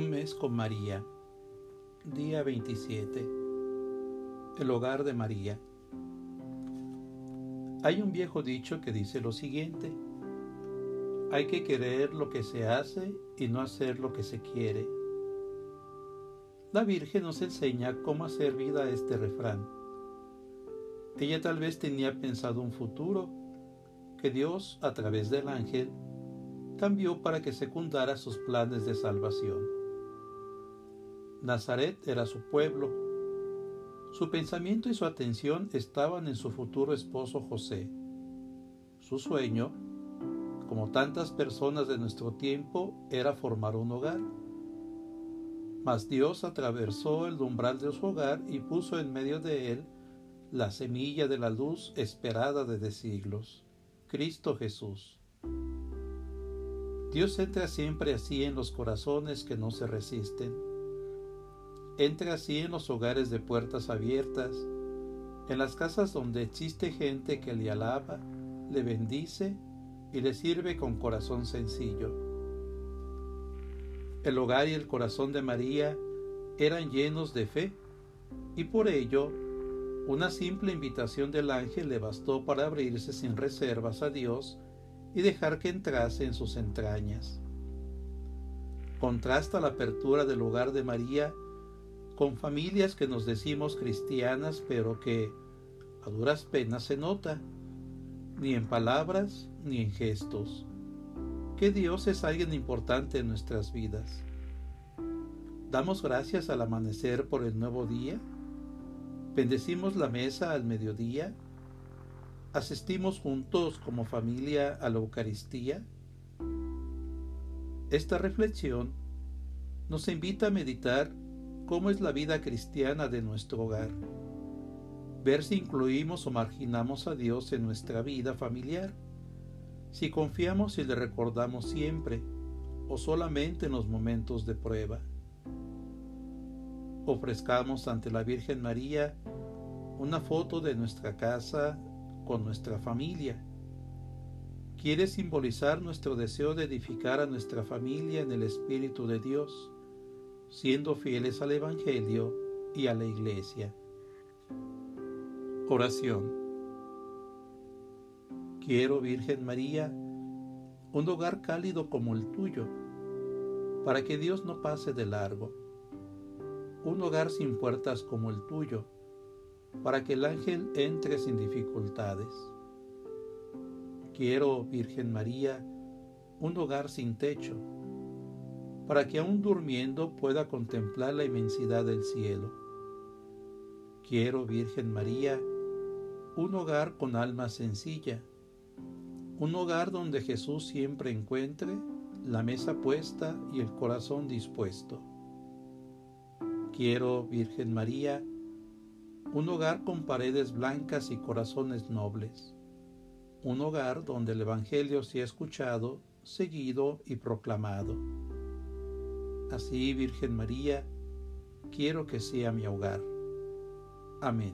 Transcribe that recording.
Un mes con María. Día 27. El hogar de María. Hay un viejo dicho que dice lo siguiente. Hay que querer lo que se hace y no hacer lo que se quiere. La Virgen nos enseña cómo hacer vida a este refrán. Ella tal vez tenía pensado un futuro que Dios, a través del ángel, cambió para que secundara sus planes de salvación. Nazaret era su pueblo. Su pensamiento y su atención estaban en su futuro esposo José. Su sueño, como tantas personas de nuestro tiempo, era formar un hogar. Mas Dios atravesó el umbral de su hogar y puso en medio de él la semilla de la luz esperada desde siglos, Cristo Jesús. Dios entra siempre así en los corazones que no se resisten entre así en los hogares de puertas abiertas, en las casas donde existe gente que le alaba, le bendice y le sirve con corazón sencillo. El hogar y el corazón de María eran llenos de fe y por ello una simple invitación del ángel le bastó para abrirse sin reservas a Dios y dejar que entrase en sus entrañas. Contrasta la apertura del hogar de María con familias que nos decimos cristianas, pero que a duras penas se nota, ni en palabras ni en gestos, que Dios es alguien importante en nuestras vidas. Damos gracias al amanecer por el nuevo día, bendecimos la mesa al mediodía, asistimos juntos como familia a la Eucaristía. Esta reflexión nos invita a meditar cómo es la vida cristiana de nuestro hogar, ver si incluimos o marginamos a Dios en nuestra vida familiar, si confiamos y le recordamos siempre o solamente en los momentos de prueba. Ofrezcamos ante la Virgen María una foto de nuestra casa con nuestra familia. Quiere simbolizar nuestro deseo de edificar a nuestra familia en el Espíritu de Dios siendo fieles al Evangelio y a la Iglesia. Oración. Quiero, Virgen María, un hogar cálido como el tuyo, para que Dios no pase de largo. Un hogar sin puertas como el tuyo, para que el ángel entre sin dificultades. Quiero, Virgen María, un hogar sin techo, para que aún durmiendo pueda contemplar la inmensidad del cielo. Quiero, Virgen María, un hogar con alma sencilla, un hogar donde Jesús siempre encuentre la mesa puesta y el corazón dispuesto. Quiero, Virgen María, un hogar con paredes blancas y corazones nobles, un hogar donde el Evangelio sea escuchado, seguido y proclamado. Así, Virgen María, quiero que sea mi hogar. Amén.